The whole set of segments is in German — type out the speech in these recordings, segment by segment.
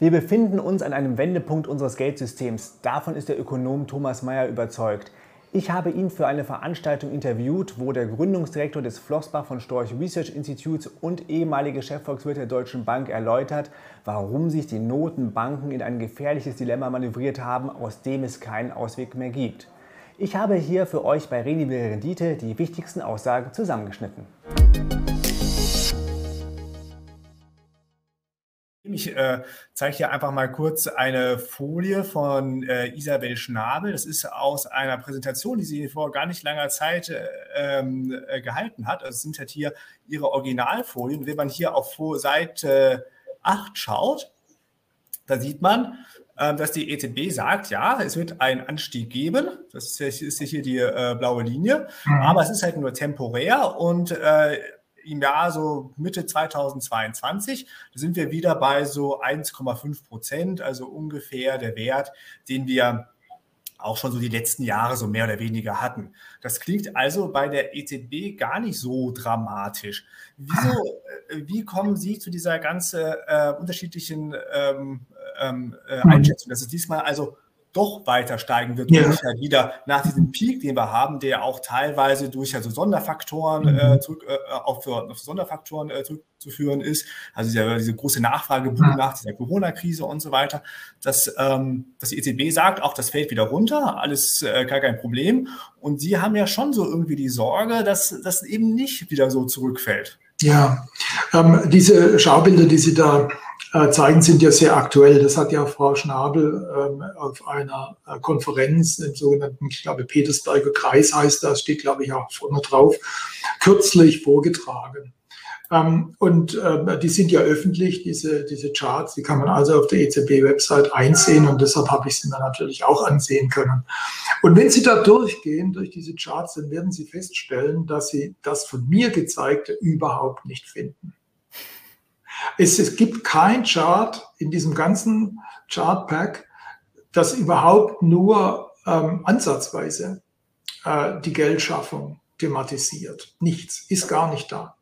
Wir befinden uns an einem Wendepunkt unseres Geldsystems. Davon ist der Ökonom Thomas Mayer überzeugt. Ich habe ihn für eine Veranstaltung interviewt, wo der Gründungsdirektor des Flossbach von Storch Research Institutes und ehemalige Chefvolkswirt der Deutschen Bank erläutert, warum sich die Notenbanken in ein gefährliches Dilemma manövriert haben, aus dem es keinen Ausweg mehr gibt. Ich habe hier für euch bei Renibel Rendite die wichtigsten Aussagen zusammengeschnitten. Ich äh, zeige hier einfach mal kurz eine Folie von äh, Isabel Schnabel. Das ist aus einer Präsentation, die sie vor gar nicht langer Zeit äh, ähm, äh gehalten hat. Also sind halt hier ihre Originalfolien. Wenn man hier auf Seite 8 schaut, da sieht man, äh, dass die EZB sagt, ja, es wird einen Anstieg geben. Das ist, hier die äh, blaue Linie. Mhm. Aber es ist halt nur temporär und im Jahr so Mitte 2022, da sind wir wieder bei so 1,5 Prozent, also ungefähr der Wert, den wir auch schon so die letzten Jahre so mehr oder weniger hatten. Das klingt also bei der EZB gar nicht so dramatisch. Wieso, äh, wie kommen Sie zu dieser ganz äh, unterschiedlichen ähm, ähm äh, mhm. Einschätzung, dass es diesmal also doch weiter steigen wird ja. halt wieder nach diesem Peak, den wir haben, der auch teilweise durch also Sonderfaktoren mhm. äh, zurück, äh, auf, für, auf Sonderfaktoren äh, zurückzuführen ist, also diese, diese große Nachfrageboom mhm. nach dieser Corona-Krise und so weiter, dass, ähm, dass die EZB sagt, auch das fällt wieder runter, alles äh, gar kein Problem. Und Sie haben ja schon so irgendwie die Sorge, dass das eben nicht wieder so zurückfällt. Ja, ähm, diese Schaubilder, die Sie da äh, zeigen, sind ja sehr aktuell. Das hat ja Frau Schnabel ähm, auf einer äh, Konferenz im sogenannten, ich glaube, Petersberger Kreis heißt das, steht, glaube ich, auch vorne drauf, kürzlich vorgetragen. Ähm, und äh, die sind ja öffentlich, diese, diese Charts, die kann man also auf der EZB-Website einsehen und deshalb habe ich sie mir natürlich auch ansehen können. Und wenn Sie da durchgehen, durch diese Charts, dann werden Sie feststellen, dass Sie das von mir gezeigte überhaupt nicht finden. Es, es gibt kein Chart in diesem ganzen Chart-Pack, das überhaupt nur ähm, ansatzweise äh, die Geldschaffung thematisiert. Nichts, ist gar nicht da.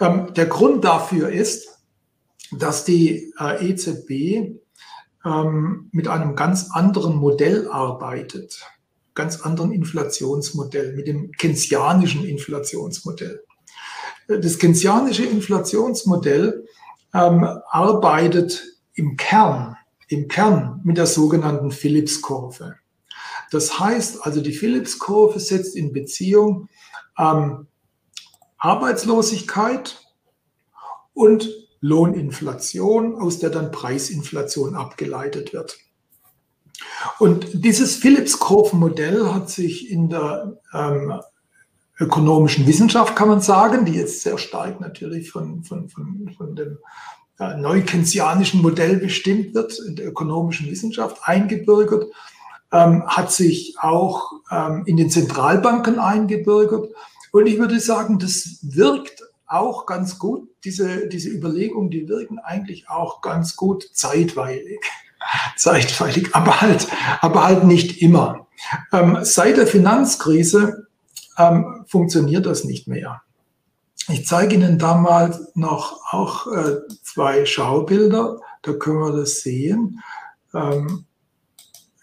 Ähm, der Grund dafür ist, dass die äh, EZB ähm, mit einem ganz anderen Modell arbeitet, ganz anderen Inflationsmodell, mit dem keynesianischen Inflationsmodell. Das keynesianische Inflationsmodell ähm, arbeitet im Kern, im Kern mit der sogenannten Phillips-Kurve. Das heißt also, die Phillips-Kurve setzt in Beziehung ähm, Arbeitslosigkeit und Lohninflation, aus der dann Preisinflation abgeleitet wird. Und dieses Phillips-Kurven-Modell hat sich in der ähm, ökonomischen Wissenschaft, kann man sagen, die jetzt sehr stark natürlich von, von, von, von dem äh, neukensianischen Modell bestimmt wird, in der ökonomischen Wissenschaft eingebürgert, ähm, hat sich auch ähm, in den Zentralbanken eingebürgert und ich würde sagen, das wirkt auch ganz gut. Diese, diese Überlegungen, die wirken eigentlich auch ganz gut zeitweilig. zeitweilig, aber halt, aber halt nicht immer. Ähm, seit der Finanzkrise ähm, funktioniert das nicht mehr. Ich zeige Ihnen da mal noch auch äh, zwei Schaubilder, da können wir das sehen. Ähm,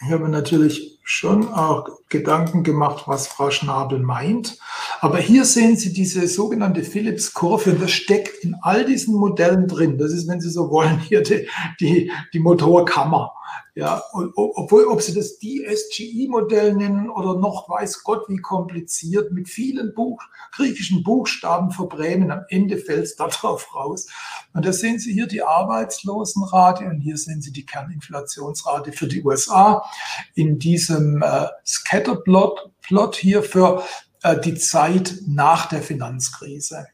ich habe natürlich schon auch Gedanken gemacht, was Frau Schnabel meint. Aber hier sehen Sie diese sogenannte Phillips-Kurve und das steckt in all diesen Modellen drin. Das ist, wenn Sie so wollen, hier die, die, die Motorkammer. Ja, obwohl, ob Sie das DSGI-Modell nennen oder noch weiß Gott wie kompliziert, mit vielen Buch, griechischen Buchstaben verbrämen, am Ende fällt es darauf raus. Und da sehen Sie hier die Arbeitslosenrate und hier sehen Sie die Kerninflationsrate für die USA in diesem äh, Scatterplot Plot hier für äh, die Zeit nach der Finanzkrise.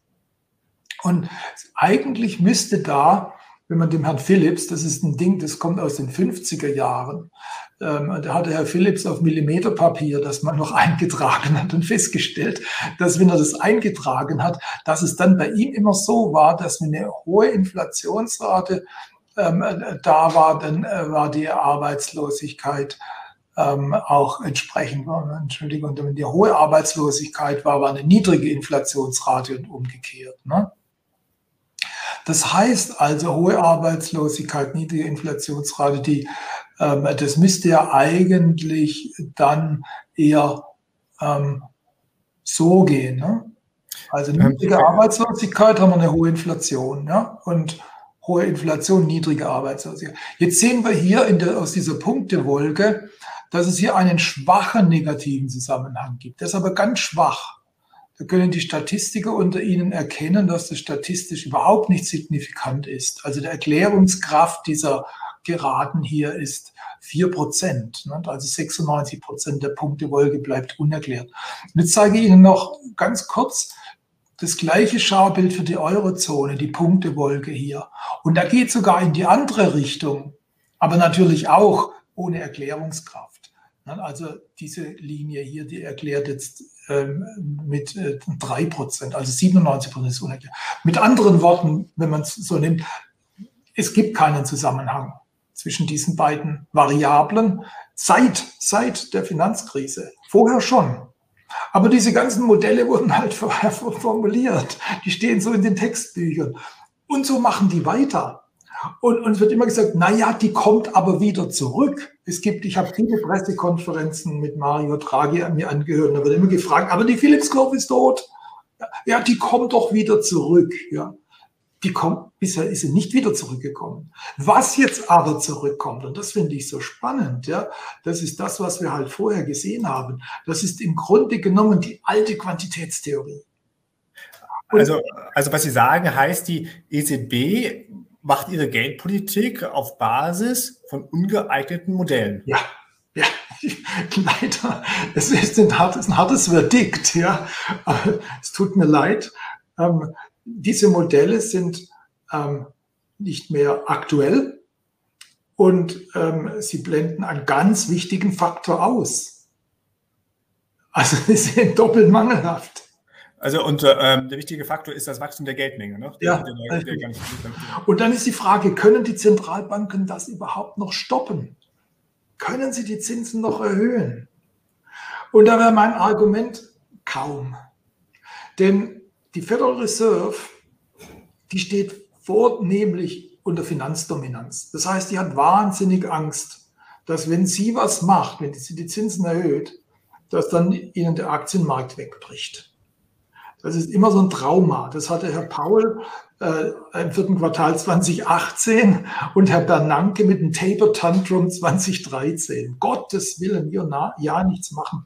Und eigentlich müsste da wenn man dem Herrn Philips, das ist ein Ding, das kommt aus den 50er Jahren, ähm, da hatte Herr Philips auf Millimeterpapier das mal noch eingetragen hat und festgestellt, dass wenn er das eingetragen hat, dass es dann bei ihm immer so war, dass wenn eine hohe Inflationsrate ähm, da war, dann äh, war die Arbeitslosigkeit ähm, auch entsprechend. Entschuldigung, wenn die hohe Arbeitslosigkeit war, war eine niedrige Inflationsrate und umgekehrt. Ne? Das heißt also hohe Arbeitslosigkeit, niedrige Inflationsrate, die, ähm, das müsste ja eigentlich dann eher ähm, so gehen. Ne? Also ähm, niedrige Arbeitslosigkeit haben wir eine hohe Inflation. Ja? Und hohe Inflation, niedrige Arbeitslosigkeit. Jetzt sehen wir hier der, aus dieser Punktewolke, dass es hier einen schwachen negativen Zusammenhang gibt. Der ist aber ganz schwach. Da können die Statistiker unter Ihnen erkennen, dass das statistisch überhaupt nicht signifikant ist. Also die Erklärungskraft dieser Geraden hier ist 4 Prozent. Ne? Also 96 Prozent der Punktewolke bleibt unerklärt. Und jetzt zeige ich Ihnen noch ganz kurz das gleiche Schaubild für die Eurozone, die Punktewolke hier. Und da geht sogar in die andere Richtung, aber natürlich auch ohne Erklärungskraft. Ne? Also diese Linie hier, die erklärt jetzt ähm, mit äh, drei Prozent, also 97 Prozent ist unerklärt. Mit anderen Worten, wenn man es so nimmt, es gibt keinen Zusammenhang zwischen diesen beiden Variablen seit, seit der Finanzkrise. Vorher schon. Aber diese ganzen Modelle wurden halt formuliert. Die stehen so in den Textbüchern. Und so machen die weiter. Und, es wird immer gesagt, na ja, die kommt aber wieder zurück. Es gibt, ich habe viele Pressekonferenzen mit Mario Draghi an mir angehört. Da wird immer gefragt, aber die Philips Kurve ist tot. Ja, die kommt doch wieder zurück. Ja die kommt, bisher ist sie nicht wieder zurückgekommen. Was jetzt aber zurückkommt, und das finde ich so spannend, ja, das ist das, was wir halt vorher gesehen haben. Das ist im Grunde genommen die alte Quantitätstheorie. also, also was Sie sagen, heißt, die EZB macht ihre Geldpolitik auf Basis von ungeeigneten Modellen. Ja, ja, leider. Es ist ein hartes, ein hartes Verdikt, ja. Es tut mir leid. Ähm, diese Modelle sind ähm, nicht mehr aktuell und ähm, sie blenden einen ganz wichtigen Faktor aus. Also sie sind doppelt mangelhaft. Also und ähm, der wichtige Faktor ist das Wachstum der Geldmenge. Ne? Der, ja. Der, der, der und dann ist die Frage, können die Zentralbanken das überhaupt noch stoppen? Können sie die Zinsen noch erhöhen? Und da wäre mein Argument kaum. Denn die Federal Reserve, die steht vornehmlich unter Finanzdominanz. Das heißt, die hat wahnsinnig Angst, dass wenn sie was macht, wenn sie die Zinsen erhöht, dass dann ihnen der Aktienmarkt wegbricht. Das ist immer so ein Trauma. Das hatte Herr Paul äh, im vierten Quartal 2018 und Herr Bernanke mit dem Taper Tantrum 2013. Gottes Willen, ja, ja nichts machen.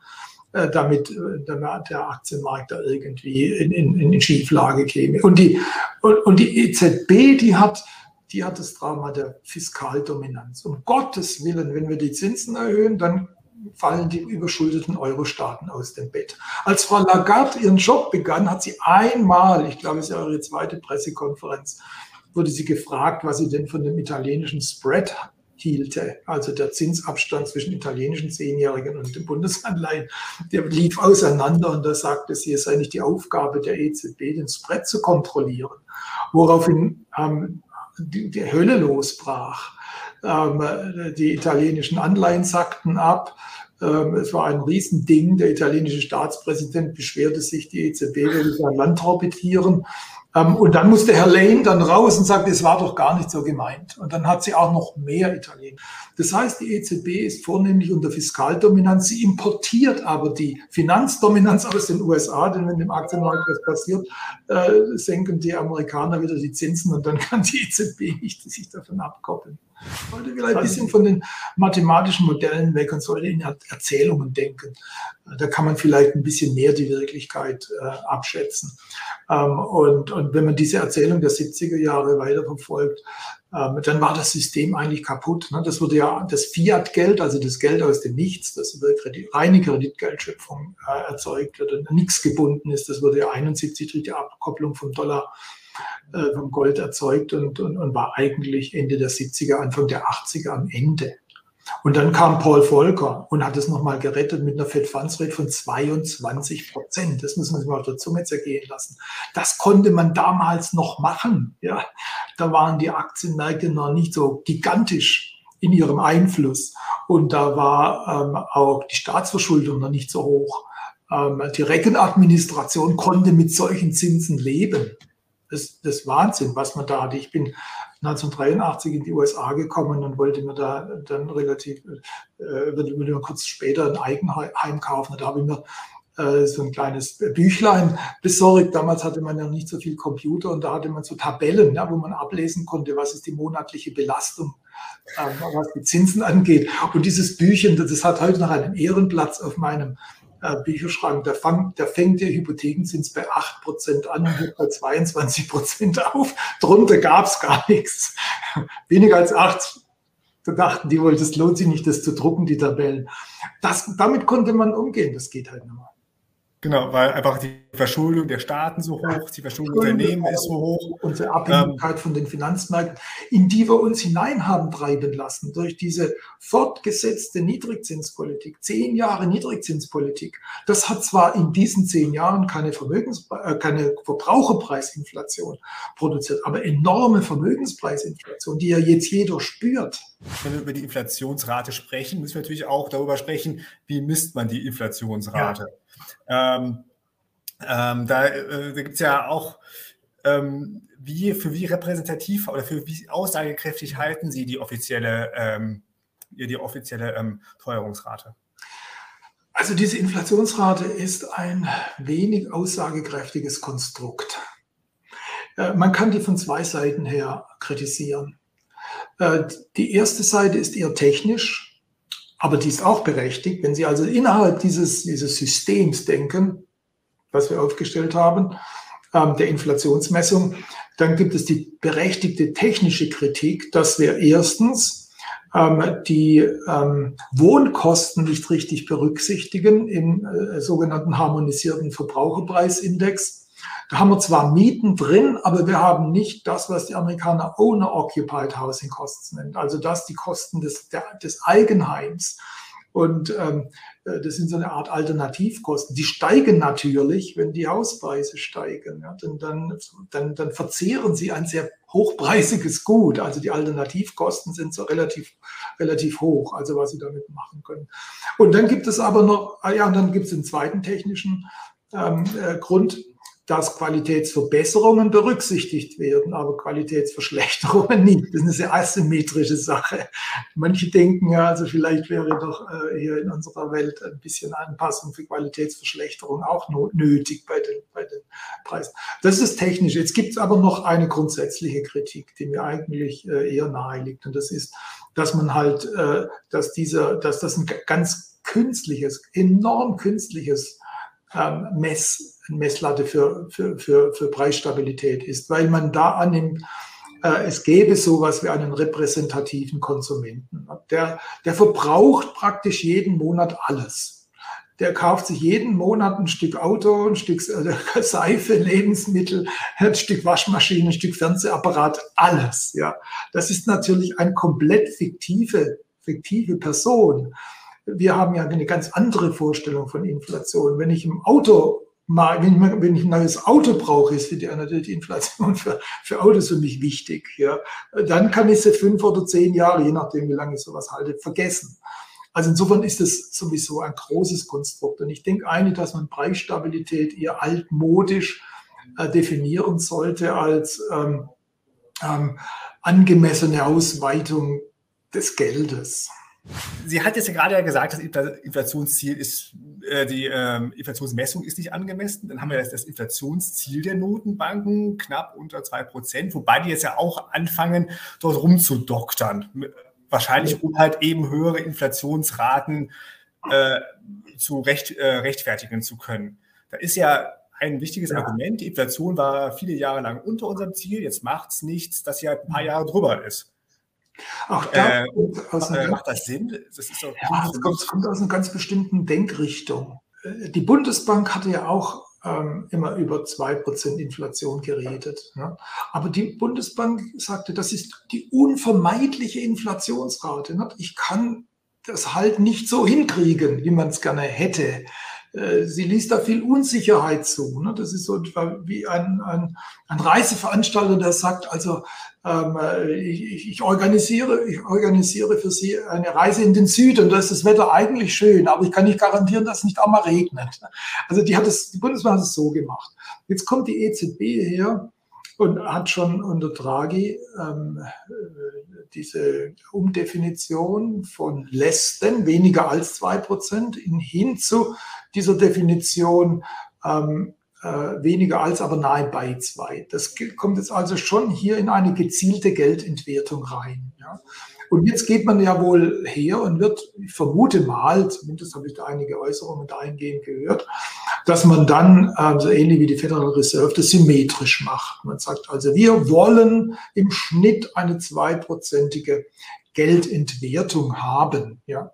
Äh, damit, äh, der Aktienmarkt da irgendwie in, in, in Schieflage käme. Und die, und, und die EZB, die hat, die hat das Drama der Fiskaldominanz. Um Gottes Willen, wenn wir die Zinsen erhöhen, dann fallen die überschuldeten Euro-Staaten aus dem Bett. Als Frau Lagarde ihren Job begann, hat sie einmal, ich glaube, es ist ja ihre zweite Pressekonferenz, wurde sie gefragt, was sie denn von dem italienischen Spread hielte, also der Zinsabstand zwischen italienischen Zehnjährigen und dem Bundesanleihen, der lief auseinander und da sagte sie, es sei nicht die Aufgabe der EZB, den Spread zu kontrollieren, woraufhin ähm, die, die Hölle losbrach. Ähm, die italienischen Anleihen sackten ab. Ähm, es war ein Riesending. Der italienische Staatspräsident beschwerte sich, die EZB würde sein Land torpedieren. Ähm, und dann musste Herr Lane dann raus und sagte, es war doch gar nicht so gemeint. Und dann hat sie auch noch mehr Italien. Das heißt, die EZB ist vornehmlich unter Fiskaldominanz. Sie importiert aber die Finanzdominanz aus den USA, denn wenn dem Aktienmarkt was passiert, äh, senken die Amerikaner wieder die Zinsen und dann kann die EZB nicht sich davon abkoppeln. Sollte vielleicht ein bisschen von den mathematischen Modellen weg und sollte in Erzählungen denken. Da kann man vielleicht ein bisschen mehr die Wirklichkeit äh, abschätzen. Ähm, und, und wenn man diese Erzählung der 70er Jahre weiterverfolgt, ähm, dann war das System eigentlich kaputt. Ne? Das wurde ja das Fiat-Geld, also das Geld aus dem Nichts, das über Kredit, reine Kreditgeldschöpfung äh, erzeugt wird und nichts gebunden ist. Das wurde ja 71 durch die Abkopplung vom Dollar äh, vom Gold erzeugt und, und, und war eigentlich Ende der 70er, Anfang der 80er am Ende. Und dann kam Paul Volcker und hat es nochmal gerettet mit einer Fed Funds Rate von 22 Prozent. Das muss man sich mal auf der Zunge zergehen lassen. Das konnte man damals noch machen. Ja, da waren die Aktienmärkte noch nicht so gigantisch in ihrem Einfluss. Und da war ähm, auch die Staatsverschuldung noch nicht so hoch. Ähm, die Rechenadministration konnte mit solchen Zinsen leben. Das, das Wahnsinn, was man da hatte. Ich bin 1983 in die USA gekommen und wollte mir da dann relativ, äh, würde mir kurz später ein Eigenheim kaufen. Da habe ich mir äh, so ein kleines Büchlein besorgt. Damals hatte man ja nicht so viel Computer und da hatte man so Tabellen, ja, wo man ablesen konnte, was ist die monatliche Belastung, äh, was die Zinsen angeht. Und dieses Büchchen, das hat heute noch einen Ehrenplatz auf meinem äh, Bücherschrank. Der, fang, der fängt der Hypothekenzins bei 8% an und hört bei 22% auf. Drunter gab es gar nichts. Weniger als 8 da dachten die wohl, das lohnt sich nicht, das zu drucken, die Tabellen. Das, damit konnte man umgehen, das geht halt mehr. Genau, weil einfach die Verschuldung der Staaten so hoch, die Verschuldung der Unternehmen ist so hoch. Unsere Abhängigkeit ähm, von den Finanzmärkten, in die wir uns hinein haben treiben lassen durch diese fortgesetzte Niedrigzinspolitik, zehn Jahre Niedrigzinspolitik. Das hat zwar in diesen zehn Jahren keine, Vermögens, äh, keine Verbraucherpreisinflation produziert, aber enorme Vermögenspreisinflation, die ja jetzt jeder spürt. Wenn wir über die Inflationsrate sprechen, müssen wir natürlich auch darüber sprechen, wie misst man die Inflationsrate. Ja. Ähm, ähm, da äh, da gibt es ja auch, ähm, wie, für wie repräsentativ oder für wie aussagekräftig halten Sie die offizielle, ähm, die offizielle ähm, Teuerungsrate? Also diese Inflationsrate ist ein wenig aussagekräftiges Konstrukt. Äh, man kann die von zwei Seiten her kritisieren. Äh, die erste Seite ist eher technisch. Aber die ist auch berechtigt. Wenn Sie also innerhalb dieses, dieses Systems denken, was wir aufgestellt haben, ähm, der Inflationsmessung, dann gibt es die berechtigte technische Kritik, dass wir erstens ähm, die ähm, Wohnkosten nicht richtig berücksichtigen im äh, sogenannten harmonisierten Verbraucherpreisindex. Da haben wir zwar Mieten drin, aber wir haben nicht das, was die Amerikaner Owner-Occupied Housing Costs nennen, also das die Kosten des, der, des Eigenheims. Und ähm, äh, das sind so eine Art Alternativkosten. Die steigen natürlich, wenn die Hauspreise steigen. Ja, denn dann, dann, dann verzehren sie ein sehr hochpreisiges Gut. Also die Alternativkosten sind so relativ, relativ hoch, also was sie damit machen können. Und dann gibt es aber noch, ah ja, und dann gibt es den zweiten technischen ähm, äh, Grund, dass Qualitätsverbesserungen berücksichtigt werden, aber Qualitätsverschlechterungen nicht. Das ist eine sehr asymmetrische Sache. Manche denken ja, also vielleicht wäre doch äh, hier in unserer Welt ein bisschen Anpassung für Qualitätsverschlechterung auch nötig bei den, bei den Preisen. Das ist technisch. Jetzt gibt es aber noch eine grundsätzliche Kritik, die mir eigentlich äh, eher nahe liegt. Und das ist, dass man halt, äh, dass dieser, dass das ein ganz künstliches, enorm künstliches ähm, Mess, Messlatte für, für, für, für Preisstabilität ist, weil man da annimmt, äh, es gäbe sowas wie einen repräsentativen Konsumenten. Der, der verbraucht praktisch jeden Monat alles. Der kauft sich jeden Monat ein Stück Auto, ein Stück äh, Seife, Lebensmittel, ein Stück Waschmaschine, ein Stück Fernsehapparat, alles. Ja, das ist natürlich eine komplett fiktive, fiktive Person wir haben ja eine ganz andere Vorstellung von Inflation. Wenn ich im Auto wenn ich, wenn ich ein neues Auto brauche, ist die, natürlich die Inflation für, für Autos für mich wichtig. Ja. Dann kann ich sie fünf oder zehn Jahre, je nachdem, wie lange ich sowas halte, vergessen. Also insofern ist das sowieso ein großes Konstrukt. Und ich denke eigentlich, dass man Preisstabilität eher altmodisch äh, definieren sollte als ähm, ähm, angemessene Ausweitung des Geldes. Sie hat jetzt ja gerade ja gesagt, das Inflationsziel ist, äh, die ähm, Inflationsmessung ist nicht angemessen. Dann haben wir das, das Inflationsziel der Notenbanken knapp unter zwei Prozent, wobei die jetzt ja auch anfangen, dort rumzudoktern. Wahrscheinlich, um halt eben höhere Inflationsraten äh, zu recht, äh, rechtfertigen zu können. Da ist ja ein wichtiges ja. Argument. Die Inflation war viele Jahre lang unter unserem Ziel. Jetzt macht es nichts, dass sie halt ein paar Jahre drüber ist. Auch da äh, äh, macht das Sinn? Das, ist doch ja, das kommt, kommt, aus einer ganz bestimmten Denkrichtung. Äh, die Bundesbank hatte ja auch ähm, immer über 2% Inflation geredet. Ne? Aber die Bundesbank sagte, das ist die unvermeidliche Inflationsrate. Ne? Ich kann das halt nicht so hinkriegen, wie man es gerne hätte. Äh, sie liest da viel Unsicherheit zu. Ne? Das ist so wie ein, ein, ein Reiseveranstalter, der sagt, also ähm, äh, ich, ich, organisiere, ich organisiere für Sie eine Reise in den Süden. Da ist das Wetter eigentlich schön, aber ich kann nicht garantieren, dass es nicht auch mal regnet. Also die hat es, die Bundesbank hat es so gemacht. Jetzt kommt die EZB her und hat schon unter Draghi ähm, diese Umdefinition von less than, weniger als zwei Prozent, hin zu dieser Definition ähm, äh, weniger als, aber nahe bei zwei. Das kommt jetzt also schon hier in eine gezielte Geldentwertung rein. Ja. Und jetzt geht man ja wohl her und wird, ich vermute mal, zumindest habe ich da einige Äußerungen dahingehend gehört, dass man dann, äh, so ähnlich wie die Federal Reserve, das symmetrisch macht. Man sagt also, wir wollen im Schnitt eine zweiprozentige Geldentwertung haben. Ja.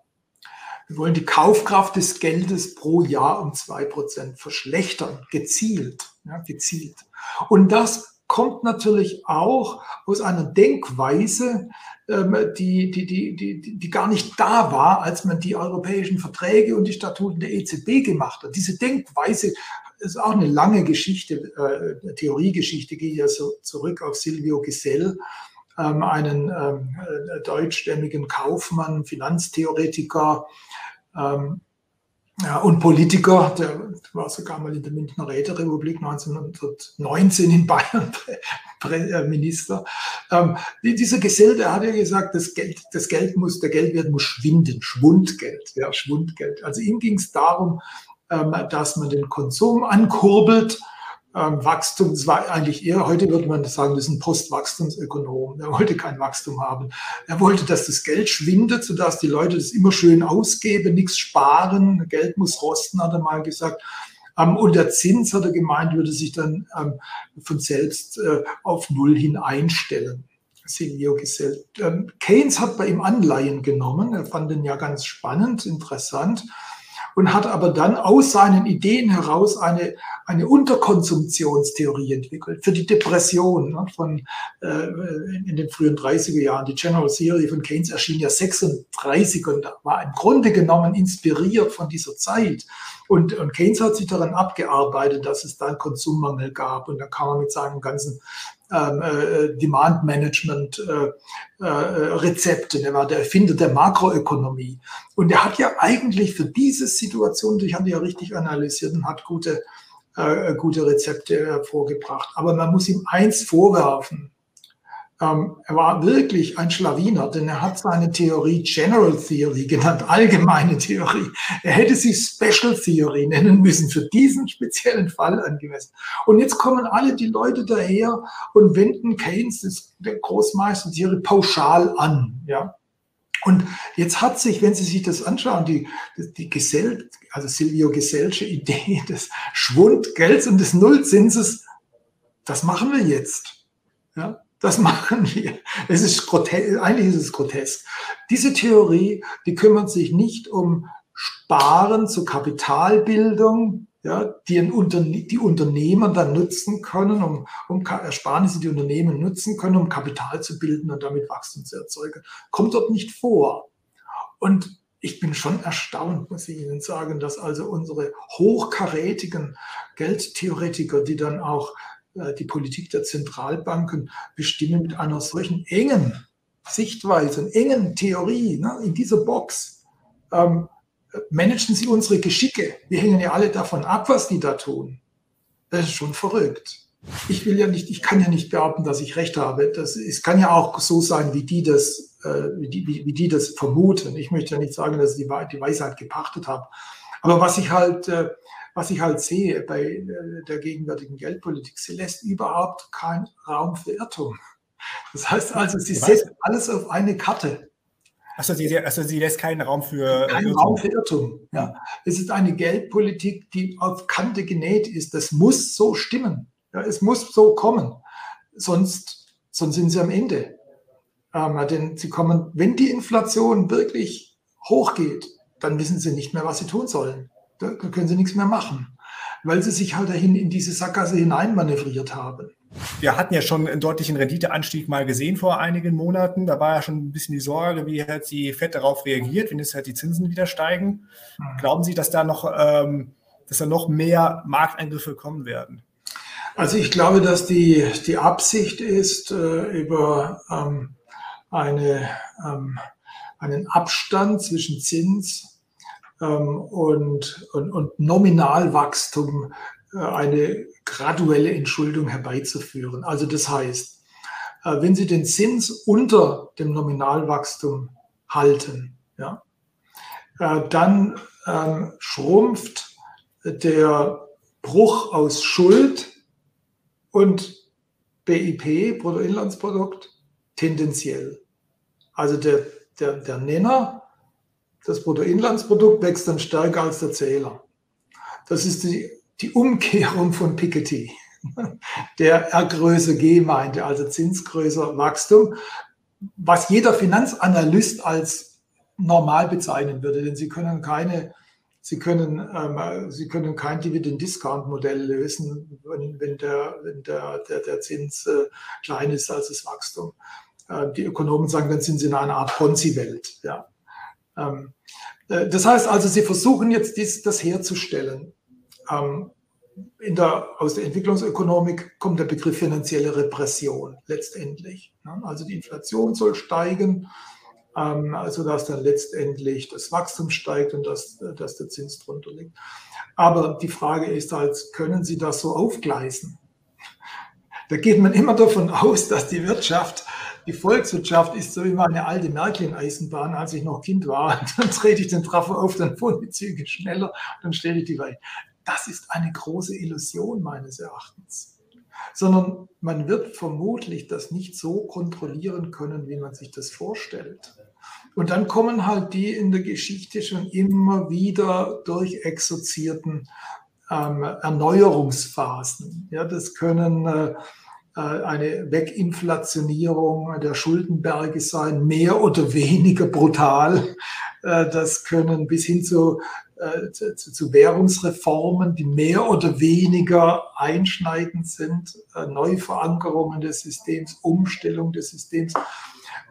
Wir wollen die Kaufkraft des Geldes pro Jahr um zwei Prozent verschlechtern, gezielt, ja, gezielt. Und das kommt natürlich auch aus einer Denkweise, ähm, die, die, die, die, die gar nicht da war, als man die europäischen Verträge und die Statuten der EZB gemacht hat. Diese Denkweise ist auch eine lange Geschichte, äh, Theoriegeschichte, ich ja so zurück auf Silvio Gesell, ähm, einen ähm, äh, deutschstämmigen Kaufmann, Finanztheoretiker, und Politiker, der war sogar mal in der Münchner Räterepublik 1919 in Bayern äh, Minister. Ähm, dieser Gesell, der hat ja gesagt, das Geld, das Geld muss, der Geldwert muss schwinden, Schwundgeld, ja, Schwundgeld. Also ihm ging es darum, ähm, dass man den Konsum ankurbelt ähm, Wachstum, das war eigentlich eher, heute würde man sagen, das ist ein Postwachstumsökonom. Er wollte kein Wachstum haben. Er wollte, dass das Geld schwindet, sodass die Leute das immer schön ausgeben, nichts sparen. Geld muss rosten, hat er mal gesagt. Ähm, und der Zins, hat er gemeint, würde sich dann ähm, von selbst äh, auf Null hin einstellen. Keynes hat bei ihm Anleihen genommen. Er fand den ja ganz spannend, interessant und hat aber dann aus seinen Ideen heraus eine, eine Unterkonsumptionstheorie entwickelt für die Depression ne, von, äh, in den frühen 30er Jahren. Die General Theory von Keynes erschien ja 36 und war im Grunde genommen inspiriert von dieser Zeit. Und, und Keynes hat sich daran abgearbeitet, dass es da einen Konsummangel gab. Und da kam er mit seinen ganzen ähm, äh, Demand Management äh, äh, Rezepte. Er war der Erfinder der Makroökonomie. Und er hat ja eigentlich für diese Situation, die haben die ja richtig analysiert und hat gute, äh, gute Rezepte hervorgebracht. Aber man muss ihm eins vorwerfen. Ähm, er war wirklich ein Schlawiner, denn er hat seine Theorie General Theory genannt, allgemeine Theorie. Er hätte sie Special Theory nennen müssen, für diesen speziellen Fall angemessen. Und jetzt kommen alle die Leute daher und wenden Keynes, das, der Großmeister Theorie, pauschal an. Ja? Und jetzt hat sich, wenn Sie sich das anschauen, die, die Gesell, also Silvio Gesellsche Idee des Schwundgelds und des Nullzinses, das machen wir jetzt. Ja? Das machen wir. Es ist grotesk, eigentlich ist es grotesk. Diese Theorie, die kümmert sich nicht um Sparen zur Kapitalbildung, ja, die, Unterne die Unternehmen dann nutzen können, um, um Ersparnisse, die Unternehmen nutzen können, um Kapital zu bilden und damit Wachstum zu erzeugen. Kommt dort nicht vor. Und ich bin schon erstaunt, muss ich Ihnen sagen, dass also unsere hochkarätigen Geldtheoretiker, die dann auch die Politik der Zentralbanken bestimmen mit einer solchen engen Sichtweise, engen Theorie ne, in dieser Box. Ähm, managen sie unsere Geschicke. Wir hängen ja alle davon ab, was die da tun. Das ist schon verrückt. Ich will ja nicht, ich kann ja nicht behaupten, dass ich recht habe. Das, es kann ja auch so sein, wie die das, äh, wie, die, wie, wie, die das vermuten. Ich möchte ja nicht sagen, dass ich die, die Weisheit gepachtet habe. Aber was ich halt äh, was ich halt sehe bei äh, der gegenwärtigen Geldpolitik, sie lässt überhaupt keinen Raum für Irrtum. Das heißt also, sie setzt alles auf eine Karte. Also sie, also sie lässt keinen Raum für keinen Irrtum. Raum für Irrtum. Ja. Es ist eine Geldpolitik, die auf Kante genäht ist. Das muss so stimmen. Ja, es muss so kommen. Sonst, sonst sind sie am Ende. Ähm, denn sie kommen, wenn die Inflation wirklich hochgeht, dann wissen sie nicht mehr, was sie tun sollen da können sie nichts mehr machen, weil sie sich halt dahin in diese Sackgasse hineinmanövriert haben. Wir hatten ja schon einen deutlichen Renditeanstieg mal gesehen vor einigen Monaten. Da war ja schon ein bisschen die Sorge, wie halt die FED darauf reagiert, wenn jetzt halt die Zinsen wieder steigen. Mhm. Glauben Sie, dass da noch, ähm, dass da noch mehr Markteingriffe kommen werden? Also ich glaube, dass die, die Absicht ist, äh, über ähm, eine, ähm, einen Abstand zwischen Zins und, und, und Nominalwachstum eine graduelle Entschuldung herbeizuführen. Also das heißt, äh, wenn Sie den Zins unter dem Nominalwachstum halten, ja, äh, dann ähm, schrumpft der Bruch aus Schuld und BIP, Bruttoinlandsprodukt, tendenziell. Also der, der, der Nenner, das Bruttoinlandsprodukt wächst dann stärker als der Zähler. Das ist die, die Umkehrung von Piketty, der R Größe G meinte, also Zinsgröße Wachstum, was jeder Finanzanalyst als normal bezeichnen würde, denn sie können keine Sie können, ähm, Sie können kein Dividend-Discount-Modell lösen, wenn, wenn, der, wenn der, der, der Zins äh, klein ist als das Wachstum. Äh, die Ökonomen sagen, dann sind Sie in einer Art Ponzi-Welt. Ja. Ähm, äh, das heißt also, Sie versuchen jetzt dies, das herzustellen. Ähm, der, aus der Entwicklungsökonomik kommt der Begriff finanzielle Repression letztendlich. Ne? Also die Inflation soll steigen, ähm, also dass dann letztendlich das Wachstum steigt und dass, dass der Zins drunter liegt. Aber die Frage ist halt, können Sie das so aufgleisen? Da geht man immer davon aus, dass die Wirtschaft die Volkswirtschaft ist so wie meine alte Märklin-Eisenbahn, als ich noch Kind war. Dann trete ich den Trafo auf, dann fuhren die Züge schneller, dann stelle ich die weit. Das ist eine große Illusion meines Erachtens. Sondern man wird vermutlich das nicht so kontrollieren können, wie man sich das vorstellt. Und dann kommen halt die in der Geschichte schon immer wieder durchexerzierten ähm, Erneuerungsphasen. Ja, das können äh, eine Weginflationierung der Schuldenberge sein, mehr oder weniger brutal. Äh, das können bis hin zu, äh, zu, zu Währungsreformen, die mehr oder weniger einschneidend sind, Neuverankerungen des Systems, Umstellung des Systems.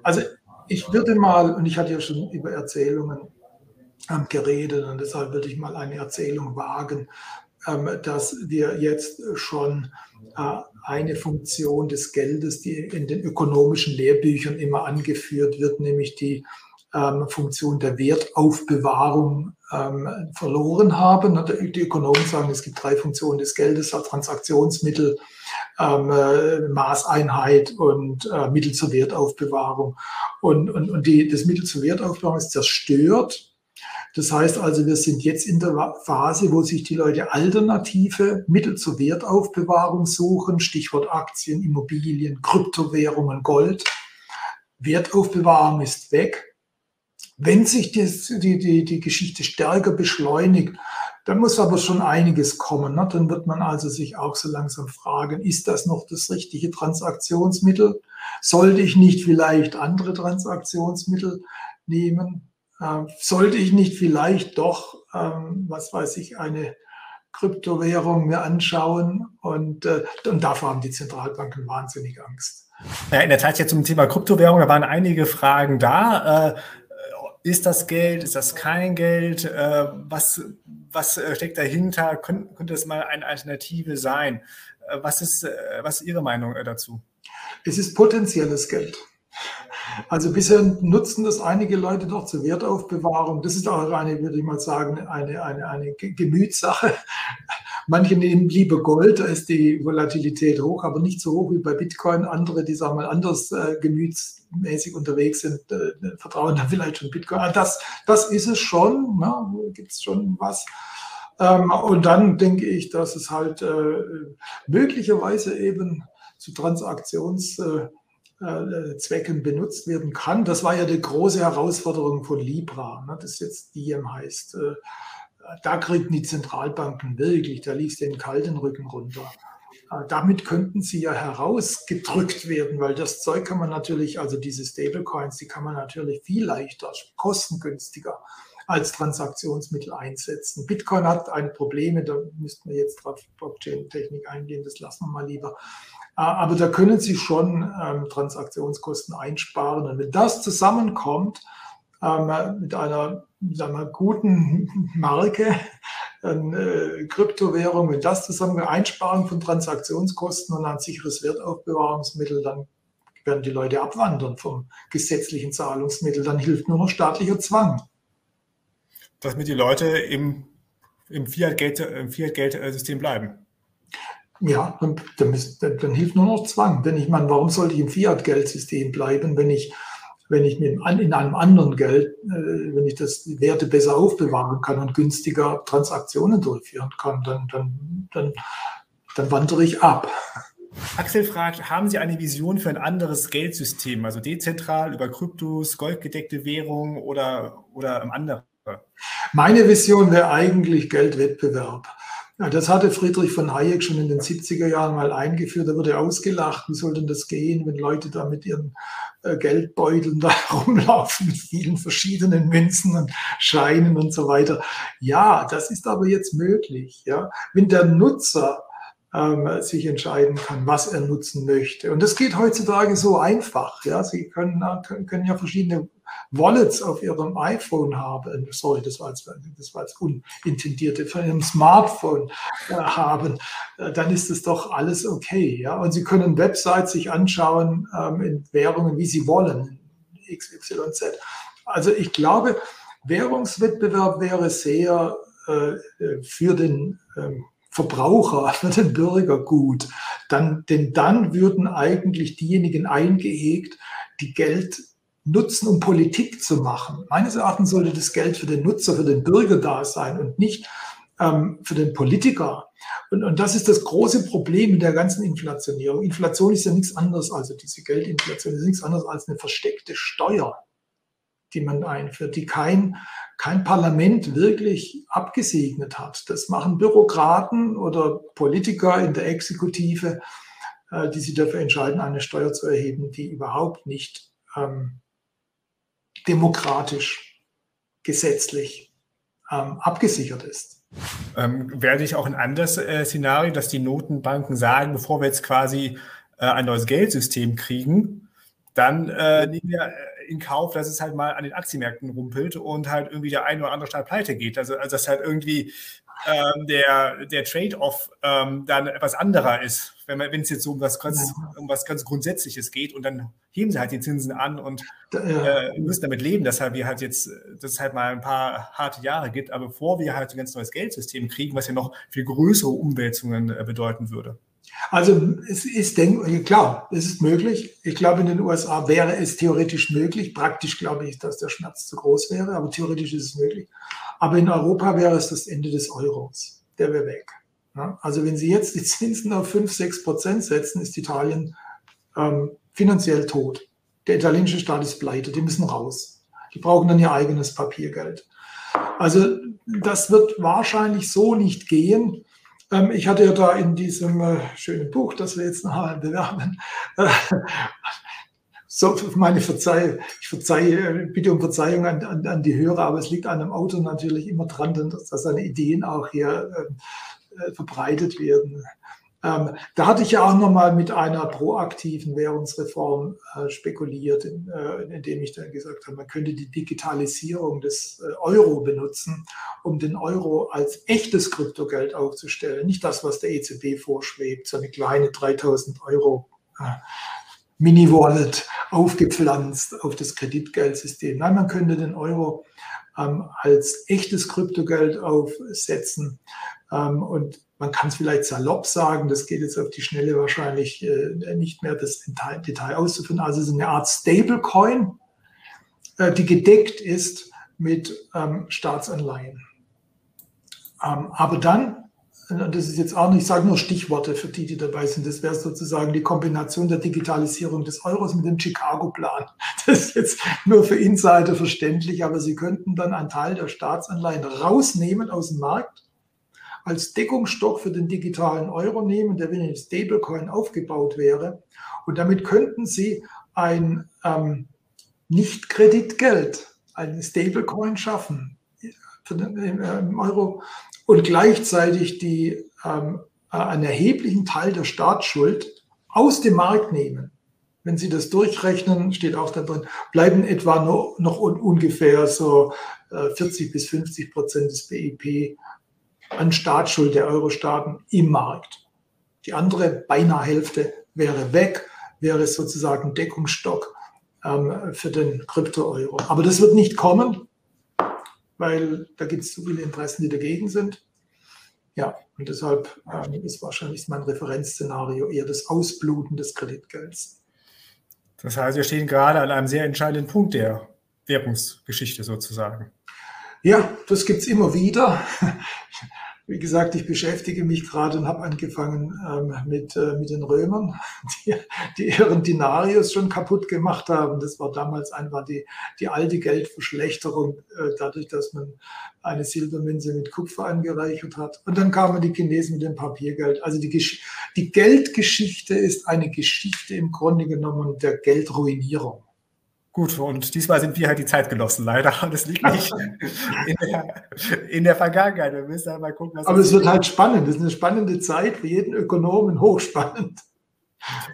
Also ich würde mal, und ich hatte ja schon über Erzählungen geredet, und deshalb würde ich mal eine Erzählung wagen, dass wir jetzt schon äh, eine Funktion des Geldes, die in den ökonomischen Lehrbüchern immer angeführt wird, nämlich die ähm, Funktion der Wertaufbewahrung verloren haben. Die Ökonomen sagen, es gibt drei Funktionen des Geldes, Transaktionsmittel, ähm, äh, Maßeinheit und äh, Mittel zur Wertaufbewahrung. Und, und, und die, das Mittel zur Wertaufbewahrung ist zerstört. Das heißt also, wir sind jetzt in der Phase, wo sich die Leute alternative Mittel zur Wertaufbewahrung suchen, Stichwort Aktien, Immobilien, Kryptowährungen, Gold. Wertaufbewahrung ist weg. Wenn sich das, die, die, die Geschichte stärker beschleunigt, da muss aber schon einiges kommen. Ne? Dann wird man also sich auch so langsam fragen, ist das noch das richtige Transaktionsmittel? Sollte ich nicht vielleicht andere Transaktionsmittel nehmen? Ähm, sollte ich nicht vielleicht doch, ähm, was weiß ich, eine Kryptowährung mir anschauen? Und, äh, und davor haben die Zentralbanken wahnsinnig Angst. Ja, in der Tat jetzt zum Thema Kryptowährung, da waren einige Fragen da. Äh, ist das Geld? Ist das kein Geld? Äh, was, was steckt dahinter? Kön könnte es mal eine Alternative sein? Was ist, was ist Ihre Meinung dazu? Es ist potenzielles Geld. Also bisher nutzen das einige Leute doch zur Wertaufbewahrung. Das ist auch eine, würde ich mal sagen, eine, eine, eine Gemütssache. Manche nehmen lieber Gold, da ist die Volatilität hoch, aber nicht so hoch wie bei Bitcoin. Andere, die sagen mal anders äh, gemütsmäßig unterwegs sind, äh, vertrauen da vielleicht schon Bitcoin. Ah, das, das ist es schon, ne? gibt es schon was. Ähm, und dann denke ich, dass es halt äh, möglicherweise eben zu Transaktionszwecken äh, benutzt werden kann. Das war ja die große Herausforderung von Libra, ne, das jetzt Diem heißt. Äh, da kriegen die Zentralbanken wirklich, da liegt den kalten Rücken runter. Äh, damit könnten sie ja herausgedrückt werden, weil das Zeug kann man natürlich, also diese Stablecoins, die kann man natürlich viel leichter, kostengünstiger als Transaktionsmittel einsetzen. Bitcoin hat ein Problem, da müssten wir jetzt drauf Blockchain-Technik eingehen, das lassen wir mal lieber. Äh, aber da können Sie schon ähm, Transaktionskosten einsparen. Und wenn das zusammenkommt ähm, mit einer sagen wir, guten Marke, äh, Kryptowährung, wenn das zusammen Einsparung von Transaktionskosten und ein sicheres Wertaufbewahrungsmittel, dann werden die Leute abwandern vom gesetzlichen Zahlungsmittel. Dann hilft nur noch staatlicher Zwang. Damit die Leute im, im Fiat-Geldsystem Fiat bleiben. Ja, dann, dann, dann, hilft nur noch Zwang. Denn ich meine, warum sollte ich im Fiat-Geldsystem bleiben, wenn ich, wenn ich mir in einem anderen Geld, äh, wenn ich das die Werte besser aufbewahren kann und günstiger Transaktionen durchführen kann, dann, dann, dann, dann wandere ich ab. Axel fragt, haben Sie eine Vision für ein anderes Geldsystem, also dezentral über Kryptos, goldgedeckte Währungen oder, oder andere? Meine Vision wäre eigentlich Geldwettbewerb. Ja, das hatte Friedrich von Hayek schon in den 70er Jahren mal eingeführt. Da wurde ausgelacht, wie soll denn das gehen, wenn Leute da mit ihren äh, Geldbeuteln da rumlaufen, mit vielen verschiedenen Münzen und Scheinen und so weiter. Ja, das ist aber jetzt möglich. Ja? Wenn der Nutzer ähm, sich entscheiden kann, was er nutzen möchte. Und das geht heutzutage so einfach. Ja? Sie können, können ja verschiedene Wallets auf ihrem iPhone haben, sorry, das war jetzt, das war jetzt unintendierte, von ihrem Smartphone äh, haben, äh, dann ist es doch alles okay. Ja? Und Sie können Websites sich anschauen ähm, in Währungen, wie Sie wollen, XYZ. Also ich glaube, Währungswettbewerb wäre sehr äh, für den ähm, Verbraucher, für den Bürger gut. Dann, denn dann würden eigentlich diejenigen eingehegt, die Geld nutzen, um Politik zu machen. Meines Erachtens sollte das Geld für den Nutzer, für den Bürger da sein und nicht ähm, für den Politiker. Und, und das ist das große Problem in der ganzen Inflationierung. Inflation ist ja nichts anderes, also diese Geldinflation ist nichts anderes als eine versteckte Steuer, die man einführt, die kein, kein Parlament wirklich abgesegnet hat. Das machen Bürokraten oder Politiker in der Exekutive, äh, die sich dafür entscheiden, eine Steuer zu erheben, die überhaupt nicht ähm, demokratisch, gesetzlich ähm, abgesichert ist. Ähm, werde ich auch ein anderes äh, Szenario, dass die Notenbanken sagen, bevor wir jetzt quasi äh, ein neues Geldsystem kriegen, dann äh, nehmen wir äh, in Kauf, dass es halt mal an den Aktienmärkten rumpelt und halt irgendwie der eine oder andere Staat pleite geht. Also, also dass halt irgendwie ähm, der, der Trade-off ähm, dann etwas anderer ist, wenn wenn es jetzt so um was, ganz, um was ganz Grundsätzliches geht und dann heben sie halt die Zinsen an und äh, müssen damit leben, dass halt wir halt jetzt, dass es halt mal ein paar harte Jahre gibt, aber bevor wir halt ein ganz neues Geldsystem kriegen, was ja noch viel größere Umwälzungen äh, bedeuten würde. Also es ist denk klar, es ist möglich. Ich glaube, in den USA wäre es theoretisch möglich. Praktisch glaube ich, dass der Schmerz zu groß wäre, aber theoretisch ist es möglich. Aber in Europa wäre es das Ende des Euros. Der wäre weg. Also wenn Sie jetzt die Zinsen auf 5, 6 Prozent setzen, ist Italien ähm, finanziell tot. Der italienische Staat ist pleite, die müssen raus. Die brauchen dann ihr eigenes Papiergeld. Also das wird wahrscheinlich so nicht gehen. Ähm, ich hatte ja da in diesem äh, schönen Buch, das wir jetzt nachher bewerben, äh, so meine Verzeihung, ich verzeihe, bitte um Verzeihung an, an, an, die Hörer, aber es liegt an einem Autor natürlich immer dran, dass, seine Ideen auch hier äh, verbreitet werden. Ähm, da hatte ich ja auch nochmal mit einer proaktiven Währungsreform äh, spekuliert, in, äh, indem ich dann gesagt habe, man könnte die Digitalisierung des äh, Euro benutzen, um den Euro als echtes Kryptogeld aufzustellen. Nicht das, was der EZB vorschwebt, so eine kleine 3000 Euro äh, Mini-Wallet aufgepflanzt auf das Kreditgeldsystem. Nein, man könnte den Euro ähm, als echtes Kryptogeld aufsetzen ähm, und man kann es vielleicht salopp sagen, das geht jetzt auf die Schnelle wahrscheinlich äh, nicht mehr, das Detail, Detail auszuführen. Also es ist eine Art Stablecoin, äh, die gedeckt ist mit ähm, Staatsanleihen. Ähm, aber dann, äh, das ist jetzt auch nicht, ich sage nur Stichworte für die, die dabei sind, das wäre sozusagen die Kombination der Digitalisierung des Euros mit dem Chicago-Plan. Das ist jetzt nur für Insider verständlich, aber Sie könnten dann einen Teil der Staatsanleihen rausnehmen aus dem Markt als Deckungsstock für den digitalen Euro nehmen, der wie ein Stablecoin aufgebaut wäre. Und damit könnten Sie ein ähm, Nicht-Kreditgeld, ein Stablecoin schaffen den äh, Euro und gleichzeitig die, ähm, einen erheblichen Teil der Staatsschuld aus dem Markt nehmen. Wenn Sie das durchrechnen, steht auch da drin, bleiben etwa noch, noch ungefähr so äh, 40 bis 50 Prozent des BIP an Staatsschuld der Euro-Staaten im Markt. Die andere beinahe Hälfte wäre weg, wäre sozusagen Deckungsstock ähm, für den Krypto-Euro. Aber das wird nicht kommen, weil da gibt es zu viele Interessen, die dagegen sind. Ja, und deshalb ähm, ist wahrscheinlich mein Referenzszenario eher das Ausbluten des Kreditgelds. Das heißt, wir stehen gerade an einem sehr entscheidenden Punkt der Währungsgeschichte sozusagen. Ja, das gibt es immer wieder. Wie gesagt, ich beschäftige mich gerade und habe angefangen ähm, mit, äh, mit den Römern, die, die ihren Dinarius schon kaputt gemacht haben. Das war damals einfach die, die alte Geldverschlechterung, äh, dadurch, dass man eine Silbermünze mit Kupfer angereichert hat. Und dann kamen die Chinesen mit dem Papiergeld. Also die, die Geldgeschichte ist eine Geschichte im Grunde genommen der Geldruinierung. Gut, und diesmal sind wir halt die Zeitgenossen leider. Das liegt nicht in der, in der Vergangenheit. Wir müssen halt mal gucken, was. Aber es wird halt spannend. Das ist eine spannende Zeit für jeden Ökonomen, hochspannend.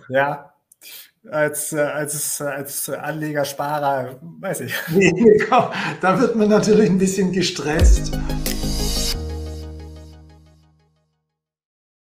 Ja, als, als, als Anleger, Sparer, weiß ich. Nee, da wird man natürlich ein bisschen gestresst.